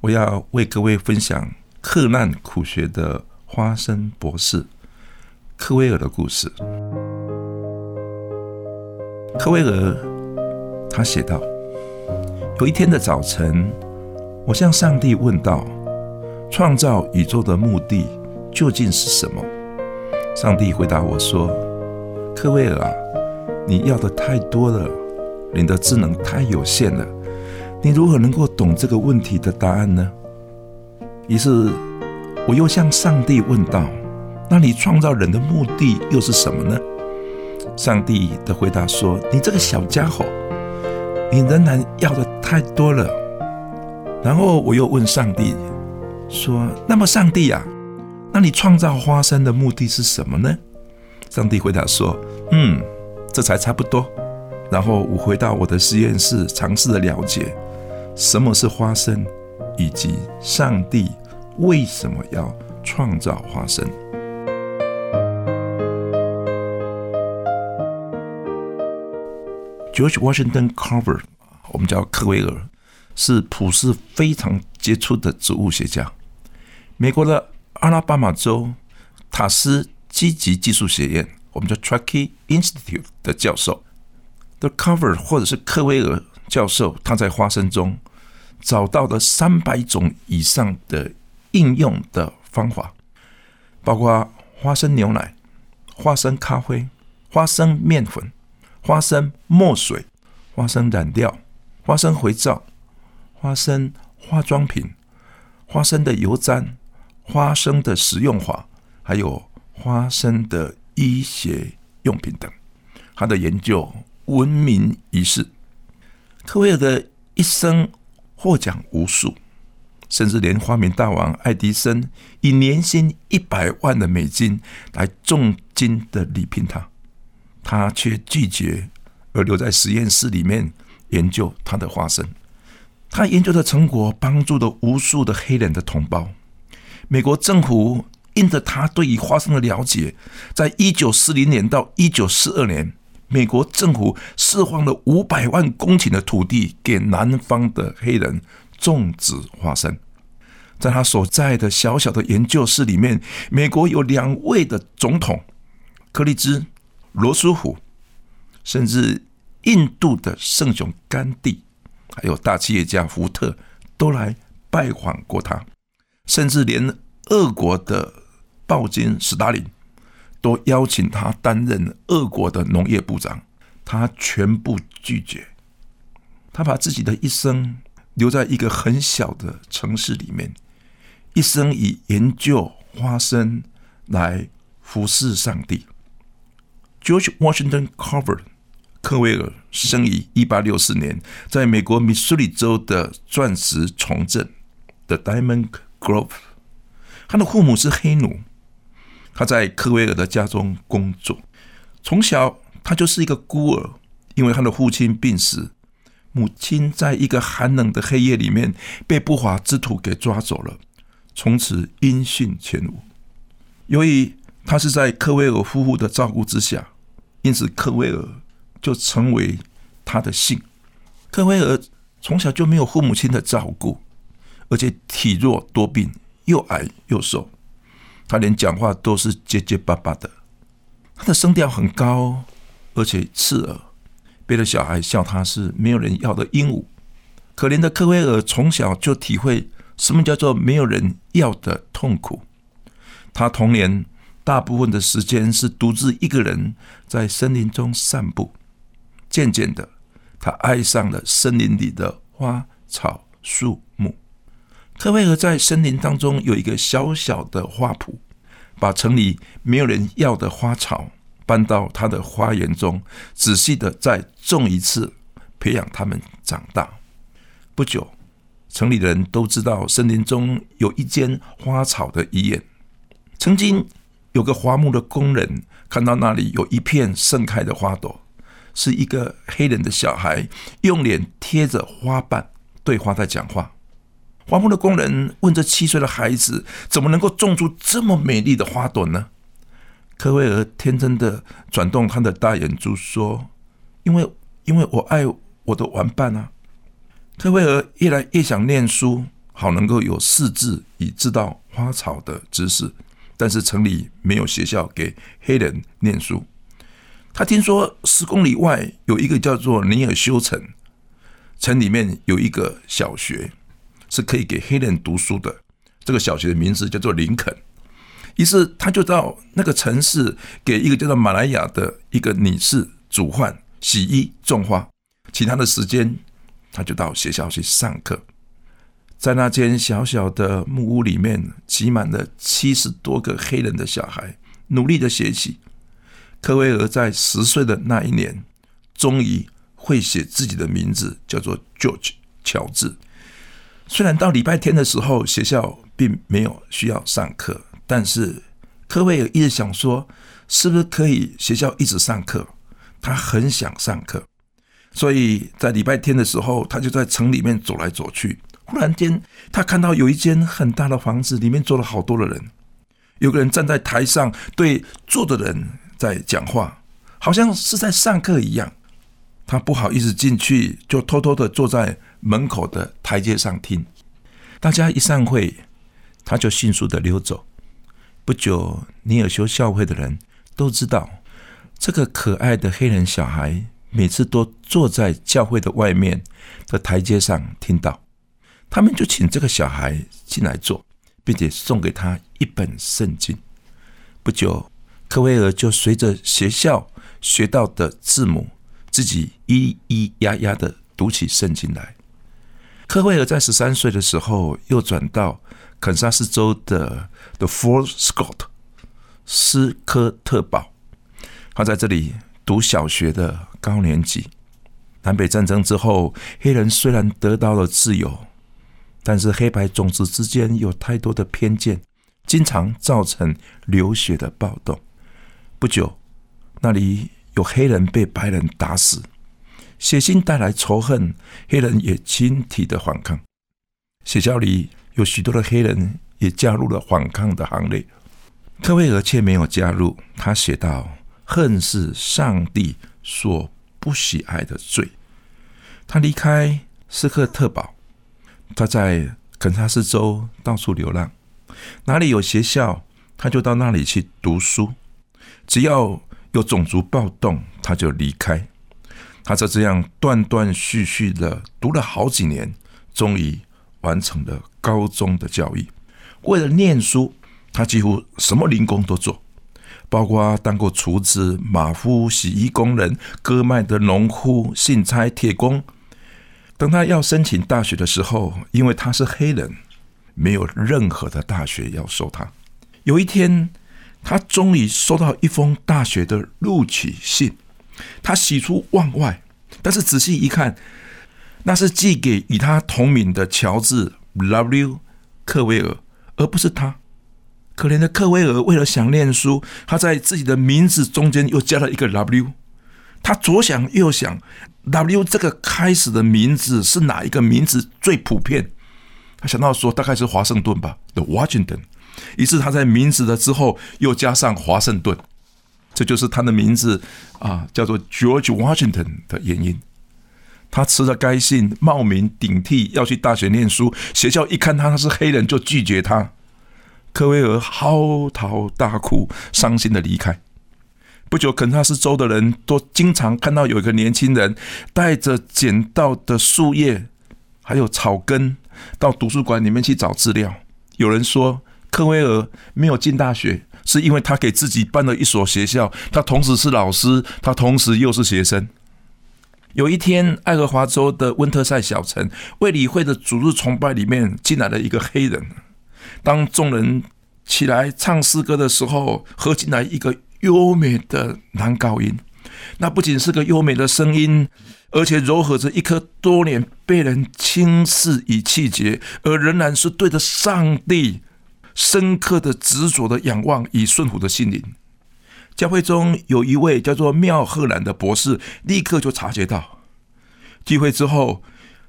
我要为各位分享克难苦学的花生博士科威尔的故事。科威尔他写道：“有一天的早晨，我向上帝问道：创造宇宙的目的究竟是什么？”上帝回答我说：“科威尔啊，你要的太多了。”你的智能太有限了，你如何能够懂这个问题的答案呢？于是我又向上帝问道：“那你创造人的目的又是什么呢？”上帝的回答说：“你这个小家伙，你仍然要的太多了。”然后我又问上帝说：“那么上帝啊，那你创造花生的目的是什么呢？”上帝回答说：“嗯，这才差不多。”然后我回到我的实验室，尝试的了解什么是花生，以及上帝为什么要创造花生。George Washington Carver，我们叫科威尔，是普世非常杰出的植物学家，美国的阿拉巴马州塔斯积极技术学院，我们叫 Truckee Institute 的教授。The Cover 或者是科威尔教授，他在花生中找到了三百种以上的应用的方法，包括花生牛奶、花生咖啡、花生面粉、花生墨水、花生染料、花生肥皂、花生化妆品、花生的油毡、花生的食用法，还有花生的医学用品等。他的研究。闻名于世，科威尔的一生获奖无数，甚至连发明大王爱迪生以年薪一百万的美金来重金的礼聘他，他却拒绝，而留在实验室里面研究他的花生。他研究的成果帮助了无数的黑人的同胞。美国政府因着他对于花生的了解，在一九四零年到一九四二年。美国政府释放了五百万公顷的土地给南方的黑人种植花生。在他所在的小小的研究室里面，美国有两位的总统，克利兹、罗斯福，甚至印度的圣雄甘地，还有大企业家福特，都来拜访过他。甚至连俄国的暴君斯大林。都邀请他担任俄国的农业部长，他全部拒绝。他把自己的一生留在一个很小的城市里面，一生以研究花生来服侍上帝。George Washington Carver 科威尔生于一八六四年，在美国密苏里州的钻石重镇 （The Diamond Grove，他的父母是黑奴。他在科威尔的家中工作，从小他就是一个孤儿，因为他的父亲病死，母亲在一个寒冷的黑夜里面被不法之徒给抓走了，从此音讯全无。由于他是在科威尔夫妇的照顾之下，因此科威尔就成为他的姓。科威尔从小就没有父母亲的照顾，而且体弱多病，又矮又瘦。他连讲话都是结结巴巴的，他的声调很高，而且刺耳，别的小孩笑他是没有人要的鹦鹉。可怜的科威尔从小就体会什么叫做没有人要的痛苦。他童年大部分的时间是独自一个人在森林中散步，渐渐的，他爱上了森林里的花草树。特威尔在森林当中有一个小小的花圃，把城里没有人要的花草搬到他的花园中，仔细的再种一次，培养它们长大。不久，城里人都知道森林中有一间花草的医院。曾经有个伐木的工人看到那里有一片盛开的花朵，是一个黑人的小孩用脸贴着花瓣对花在讲话。伐木的工人问这七岁的孩子：“怎么能够种出这么美丽的花朵呢？”科威尔天真的转动他的大眼珠说：“因为，因为我爱我的玩伴啊。”科威尔越来越想念书，好能够有识字以知道花草的知识。但是城里没有学校给黑人念书。他听说十公里外有一个叫做尼尔修城，城里面有一个小学是可以给黑人读书的。这个小学的名字叫做林肯。于是他就到那个城市，给一个叫做马来亚的一个女士煮饭、洗衣、种花，其他的时间。他就到学校去上课，在那间小小的木屋里面，挤满了七十多个黑人的小孩，努力的学习。科威尔在十岁的那一年，终于会写自己的名字，叫做 George 乔治。虽然到礼拜天的时候，学校并没有需要上课，但是科威尔一直想说，是不是可以学校一直上课？他很想上课。所以在礼拜天的时候，他就在城里面走来走去。忽然间，他看到有一间很大的房子，里面坐了好多的人。有个人站在台上，对坐的人在讲话，好像是在上课一样。他不好意思进去，就偷偷的坐在门口的台阶上听。大家一散会，他就迅速的溜走。不久，尼尔修教会的人都知道这个可爱的黑人小孩。每次都坐在教会的外面的台阶上听到，他们就请这个小孩进来坐，并且送给他一本圣经。不久，科威尔就随着学校学到的字母，自己咿咿呀呀的读起圣经来。科威尔在十三岁的时候，又转到肯萨斯州的 The Fort Scott 斯科特堡，他在这里。读小学的高年级，南北战争之后，黑人虽然得到了自由，但是黑白种族之间有太多的偏见，经常造成流血的暴动。不久，那里有黑人被白人打死，血腥带来仇恨，黑人也亲体的反抗。学校里有许多的黑人也加入了反抗的行列，科威尔却没有加入。他写道。恨是上帝所不喜爱的罪。他离开斯克特堡，他在肯萨斯州到处流浪，哪里有学校，他就到那里去读书。只要有种族暴动，他就离开。他就这样断断续续的读了好几年，终于完成了高中的教育。为了念书，他几乎什么零工都做。包括当过厨子、马夫、洗衣工人、割麦的农夫、信差、铁工。等他要申请大学的时候，因为他是黑人，没有任何的大学要收他。有一天，他终于收到一封大学的录取信，他喜出望外。但是仔细一看，那是寄给与他同名的乔治 ·W· 克威尔，而不是他。可怜的克威尔为了想念书，他在自己的名字中间又加了一个 W。他左想右想，W 这个开始的名字是哪一个名字最普遍？他想到说大概是华盛顿吧，The Washington。于是他在名字的之后又加上华盛顿，这就是他的名字啊，叫做 George Washington 的原因。他持着该信冒名顶替要去大学念书，学校一看他他是黑人就拒绝他。科威尔嚎啕大哭，伤心的离开。不久，肯塔斯州的人都经常看到有一个年轻人带着捡到的树叶还有草根到图书馆里面去找资料。有人说，科威尔没有进大学，是因为他给自己办了一所学校，他同时是老师，他同时又是学生。有一天，爱荷华州的温特塞小城卫理会的主日崇拜里面进来了一个黑人。当众人起来唱诗歌的时候，喝进来一个优美的男高音，那不仅是个优美的声音，而且柔和着一颗多年被人轻视与气节，而仍然是对着上帝深刻的执着的仰望与顺服的心灵。教会中有一位叫做妙赫兰的博士，立刻就察觉到。聚会之后，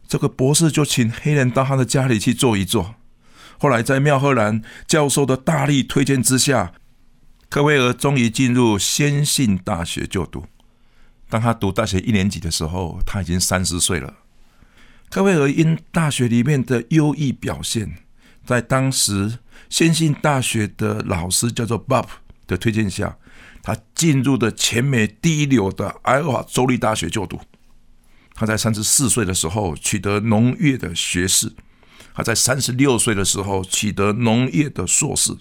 这个博士就请黑人到他的家里去坐一坐。后来在妙赫兰教授的大力推荐之下，科威尔终于进入先信大学就读。当他读大学一年级的时候，他已经三十岁了。科威尔因大学里面的优异表现，在当时先信大学的老师叫做 Bob 的推荐下。他进入的全美第一流的爱荷华州立大学就读。他在三十四岁的时候取得农业的学士，他在三十六岁的时候取得农业的硕士。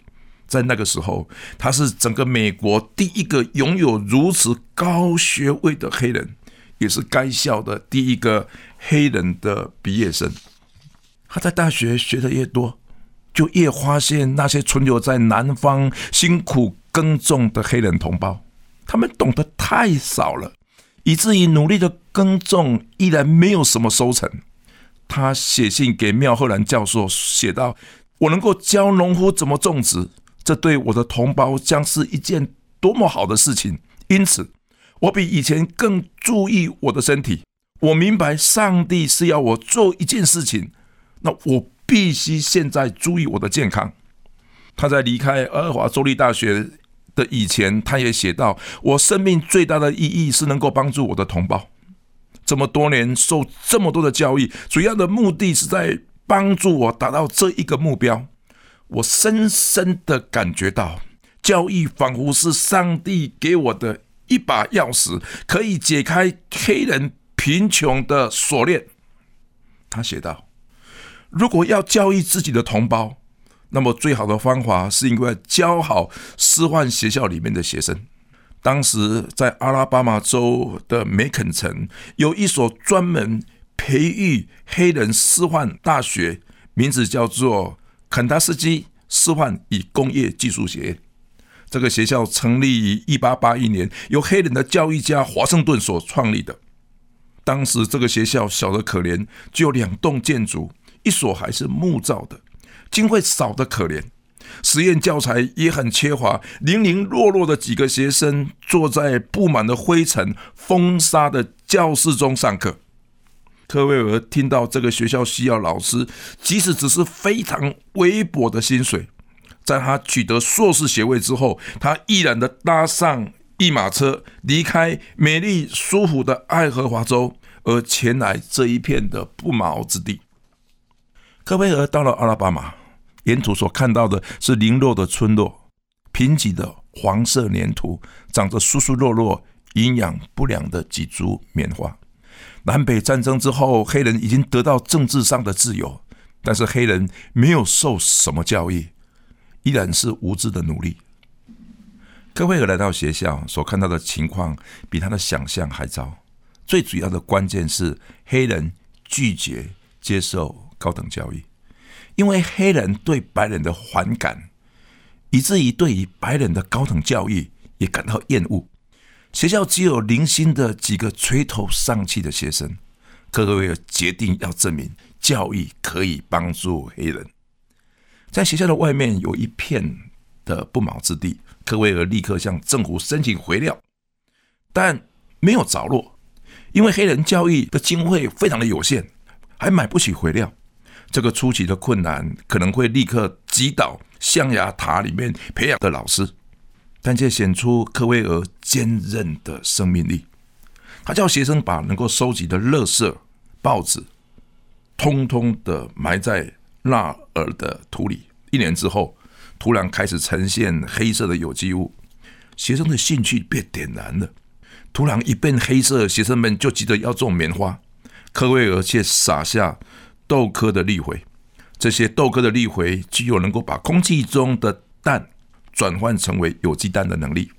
在那个时候，他是整个美国第一个拥有如此高学位的黑人，也是该校的第一个黑人的毕业生。他在大学学的越多，就越发现那些存留在南方辛苦。耕种的黑人同胞，他们懂得太少了，以至于努力的耕种依然没有什么收成。他写信给妙赫兰教授，写道：“我能够教农夫怎么种植，这对我的同胞将是一件多么好的事情。因此，我比以前更注意我的身体。我明白上帝是要我做一件事情，那我必须现在注意我的健康。”他在离开俄华州立大学。的以前，他也写到：“我生命最大的意义是能够帮助我的同胞。这么多年受这么多的教育，主要的目的是在帮助我达到这一个目标。我深深的感觉到，教育仿佛是上帝给我的一把钥匙，可以解开黑人贫穷的锁链。”他写道：“如果要教育自己的同胞。”那么最好的方法是因为教好师范学校里面的学生。当时在阿拉巴马州的梅肯城有一所专门培育黑人师范大学，名字叫做肯塔斯基师范与工业技术学院。这个学校成立于一八八一年，由黑人的教育家华盛顿所创立的。当时这个学校小得可怜，只有两栋建筑，一所还是木造的。经费少得可怜，实验教材也很缺乏，零零落落的几个学生坐在布满了灰尘、风沙的教室中上课。科威尔听到这个学校需要老师，即使只是非常微薄的薪水，在他取得硕士学位之后，他毅然的搭上一马车，离开美丽舒服的爱荷华州，而前来这一片的不毛之地。科威尔到了阿拉巴马。沿途所看到的是零落的村落，贫瘠的黄色粘土，长着疏疏落落、营养不良的几株棉花。南北战争之后，黑人已经得到政治上的自由，但是黑人没有受什么教育，依然是无知的奴隶。科威尔来到学校所看到的情况，比他的想象还糟。最主要的关键是，黑人拒绝接受高等教育。因为黑人对白人的反感，以至于对于白人的高等教育也感到厌恶。学校只有零星的几个垂头丧气的学生。科威尔决定要证明教育可以帮助黑人。在学校的外面有一片的不毛之地，科威尔立刻向政府申请回料，但没有着落，因为黑人教育的经费非常的有限，还买不起回料。这个初期的困难可能会立刻击倒象牙塔里面培养的老师，但却显出科威尔坚韧的生命力。他叫学生把能够收集的垃圾、报纸，通通的埋在纳尔的土里。一年之后，土壤开始呈现黑色的有机物，学生的兴趣被点燃了。土壤一变黑色，学生们就急着要种棉花，科威尔却撒下。豆科的粒回，这些豆科的粒回具有能够把空气中的氮转换成为有机氮的能力。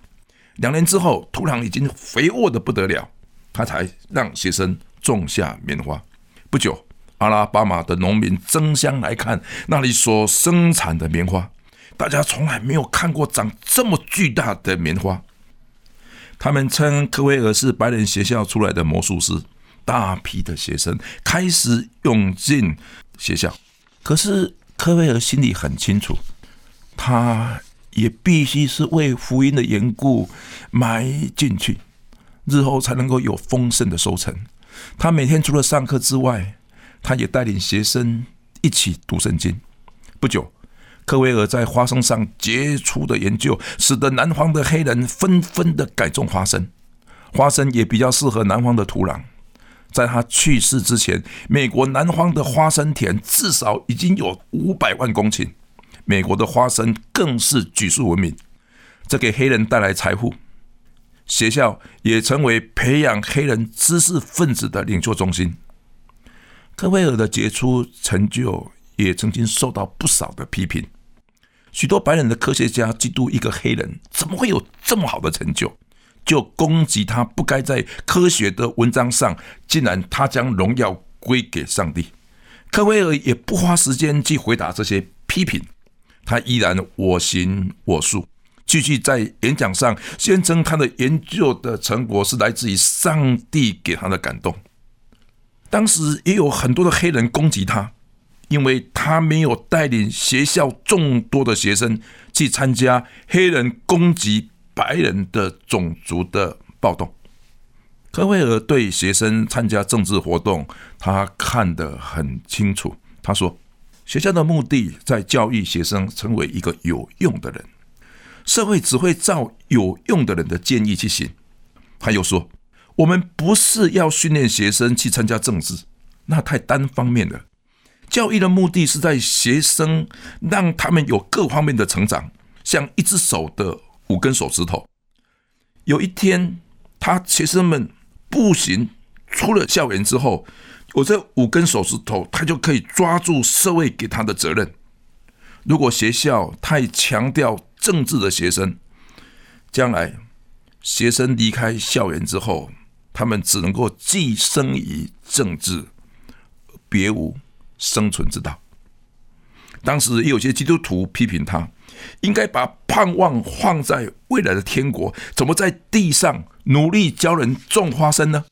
两年之后，土壤已经肥沃的不得了，他才让学生种下棉花。不久，阿拉巴马的农民争相来看那里所生产的棉花，大家从来没有看过长这么巨大的棉花。他们称科威尔是白人学校出来的魔术师。大批的学生开始涌进学校，可是科威尔心里很清楚，他也必须是为福音的缘故埋进去，日后才能够有丰盛的收成。他每天除了上课之外，他也带领学生一起读圣经。不久，科威尔在花生上杰出的研究，使得南方的黑人纷纷的改种花生，花生也比较适合南方的土壤。在他去世之前，美国南方的花生田至少已经有五百万公顷，美国的花生更是举世闻名，这给黑人带来财富。学校也成为培养黑人知识分子的领袖中心。科威尔的杰出成就也曾经受到不少的批评，许多白人的科学家嫉妒一个黑人怎么会有这么好的成就。就攻击他不该在科学的文章上，竟然他将荣耀归给上帝。科威尔也不花时间去回答这些批评，他依然我行我素，继续在演讲上宣称他的研究的成果是来自于上帝给他的感动。当时也有很多的黑人攻击他，因为他没有带领学校众多的学生去参加黑人攻击。白人的种族的暴动，科威尔对学生参加政治活动，他看得很清楚。他说：“学校的目的在教育学生成为一个有用的人，社会只会照有用的人的建议去行。”他又说：“我们不是要训练学生去参加政治，那太单方面了。教育的目的是在学生让他们有各方面的成长，像一只手的。”五根手指头。有一天，他学生们步行出了校园之后，我这五根手指头，他就可以抓住社会给他的责任。如果学校太强调政治的学生，将来学生离开校园之后，他们只能够寄生于政治，别无生存之道。当时也有些基督徒批评他。应该把盼望放在未来的天国，怎么在地上努力教人种花生呢？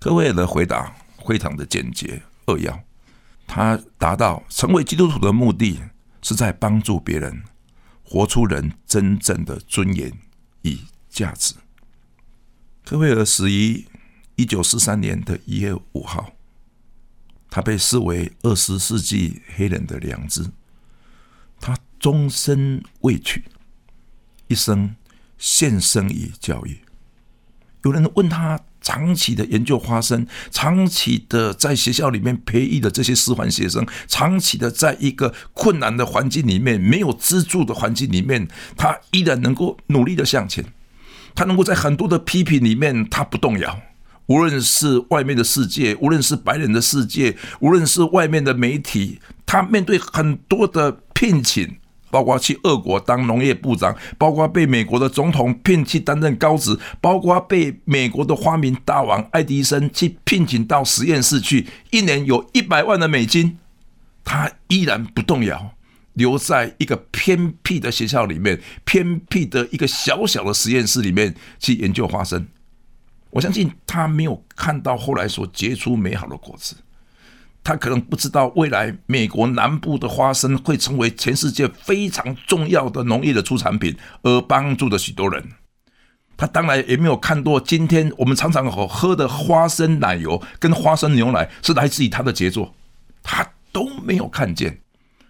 科威尔的回答非常的简洁扼要，他达到成为基督徒的目的是在帮助别人活出人真正的尊严与价值。科威尔死于一九四三年的一月五号，他被视为二十世纪黑人的良知。他终身未娶，一生献身于教育。有人问他，长期的研究花生，长期的在学校里面培育的这些师范学生，长期的在一个困难的环境里面，没有资助的环境里面，他依然能够努力的向前。他能够在很多的批评里面，他不动摇。无论是外面的世界，无论是白人的世界，无论是外面的媒体，他面对很多的。聘请，包括去俄国当农业部长，包括被美国的总统聘去担任高职，包括被美国的发明大王爱迪生去聘请到实验室去，一年有一百万的美金，他依然不动摇，留在一个偏僻的学校里面，偏僻的一个小小的实验室里面去研究花生。我相信他没有看到后来所结出美好的果子。他可能不知道未来美国南部的花生会成为全世界非常重要的农业的出产品，而帮助了许多人。他当然也没有看到今天我们常常喝喝的花生奶油跟花生牛奶是来自于他的杰作，他都没有看见。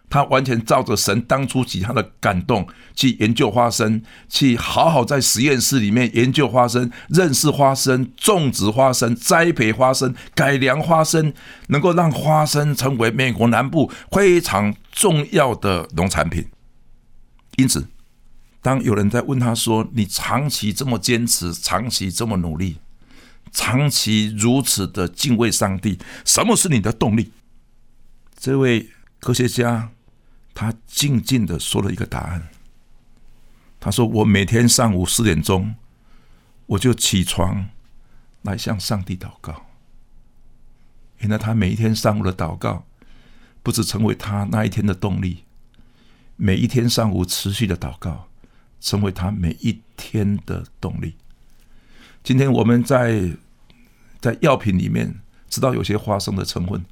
他完全照着神当初给他的感动去研究花生，去好好在实验室里面研究花生、认识花生、种植花生、栽培花生、改良花生，能够让花生成为美国南部非常重要的农产品。因此，当有人在问他说：“你长期这么坚持，长期这么努力，长期如此的敬畏上帝，什么是你的动力？”这位科学家。他静静的说了一个答案。他说：“我每天上午四点钟，我就起床来向上帝祷告。原来他每一天上午的祷告，不止成为他那一天的动力，每一天上午持续的祷告，成为他每一天的动力。今天我们在在药品里面知道有些花生的成分，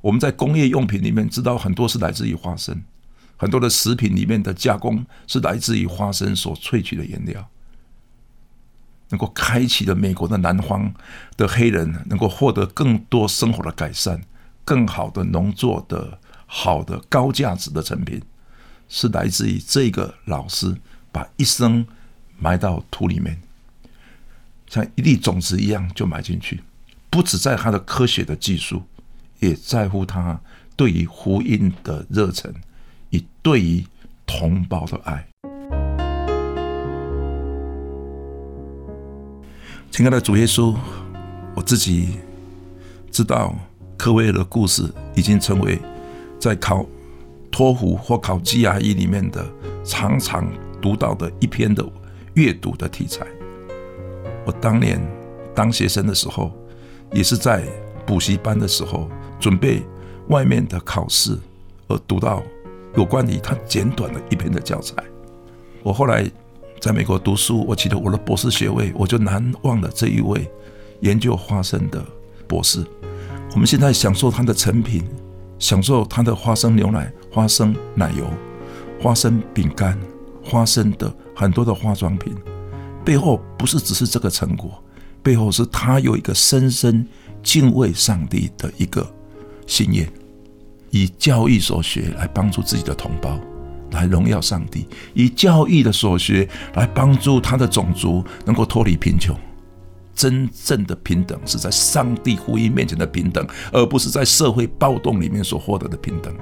我们在工业用品里面知道很多是来自于花生，很多的食品里面的加工是来自于花生所萃取的原料，能够开启了美国的南方的黑人能够获得更多生活的改善，更好的农作的好的高价值的成品，是来自于这个老师把一生埋到土里面。像一粒种子一样就埋进去，不止在他的科学的技术，也在乎他对于福音的热忱，以对于同胞的爱。亲爱的主耶稣，我自己知道科威尔的故事已经成为在考托福或考 GRE 里面的常常读到的一篇的阅读的题材。我当年当学生的时候，也是在补习班的时候准备外面的考试，而读到有关于他简短的一篇的教材。我后来在美国读书，我记得我的博士学位，我就难忘了这一位研究花生的博士。我们现在享受他的成品，享受他的花生牛奶、花生奶油、花生饼干、花生的很多的化妆品。背后不是只是这个成果，背后是他有一个深深敬畏上帝的一个信念，以教育所学来帮助自己的同胞，来荣耀上帝；以教育的所学来帮助他的种族能够脱离贫穷。真正的平等是在上帝福音面前的平等，而不是在社会暴动里面所获得的平等。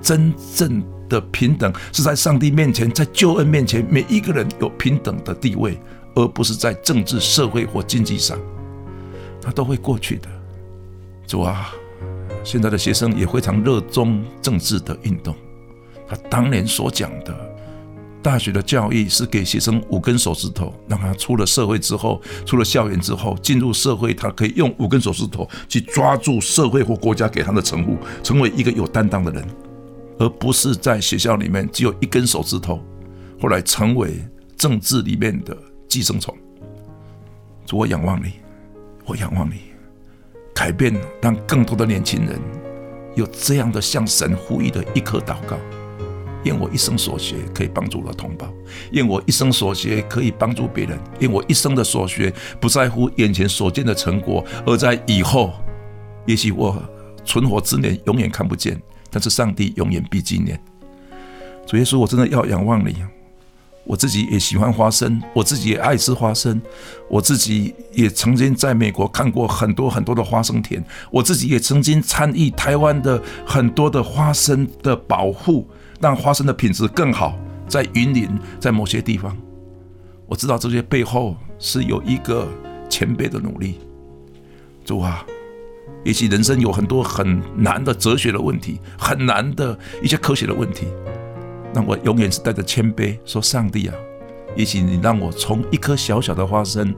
真正的平等是在上帝面前，在救恩面前，每一个人有平等的地位。而不是在政治、社会或经济上，他都会过去的。主啊，现在的学生也非常热衷政治的运动。他当年所讲的，大学的教育是给学生五根手指头，让他出了社会之后，出了校园之后，进入社会，他可以用五根手指头去抓住社会或国家给他的称呼，成为一个有担当的人，而不是在学校里面只有一根手指头，后来成为政治里面的。寄生虫，主，我仰望你，我仰望你，改变，让更多的年轻人有这样的向神呼吁的一颗祷告。愿我一生所学可以帮助了同胞，愿我一生所学可以帮助别人，愿我一生的所学不在乎眼前所见的成果，而在以后，也许我存活之年永远看不见，但是上帝永远必纪念。主耶稣，我真的要仰望你。我自己也喜欢花生，我自己也爱吃花生，我自己也曾经在美国看过很多很多的花生田，我自己也曾经参与台湾的很多的花生的保护，让花生的品质更好。在云林，在某些地方，我知道这些背后是有一个前辈的努力。主啊，也许人生有很多很难的哲学的问题，很难的一些科学的问题。那我永远是带着谦卑说：“上帝啊，也许你让我从一颗小小的花生，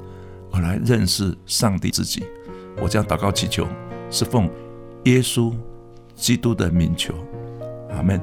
我来认识上帝自己。我将祷告祈求，是奉耶稣基督的名求，阿门。”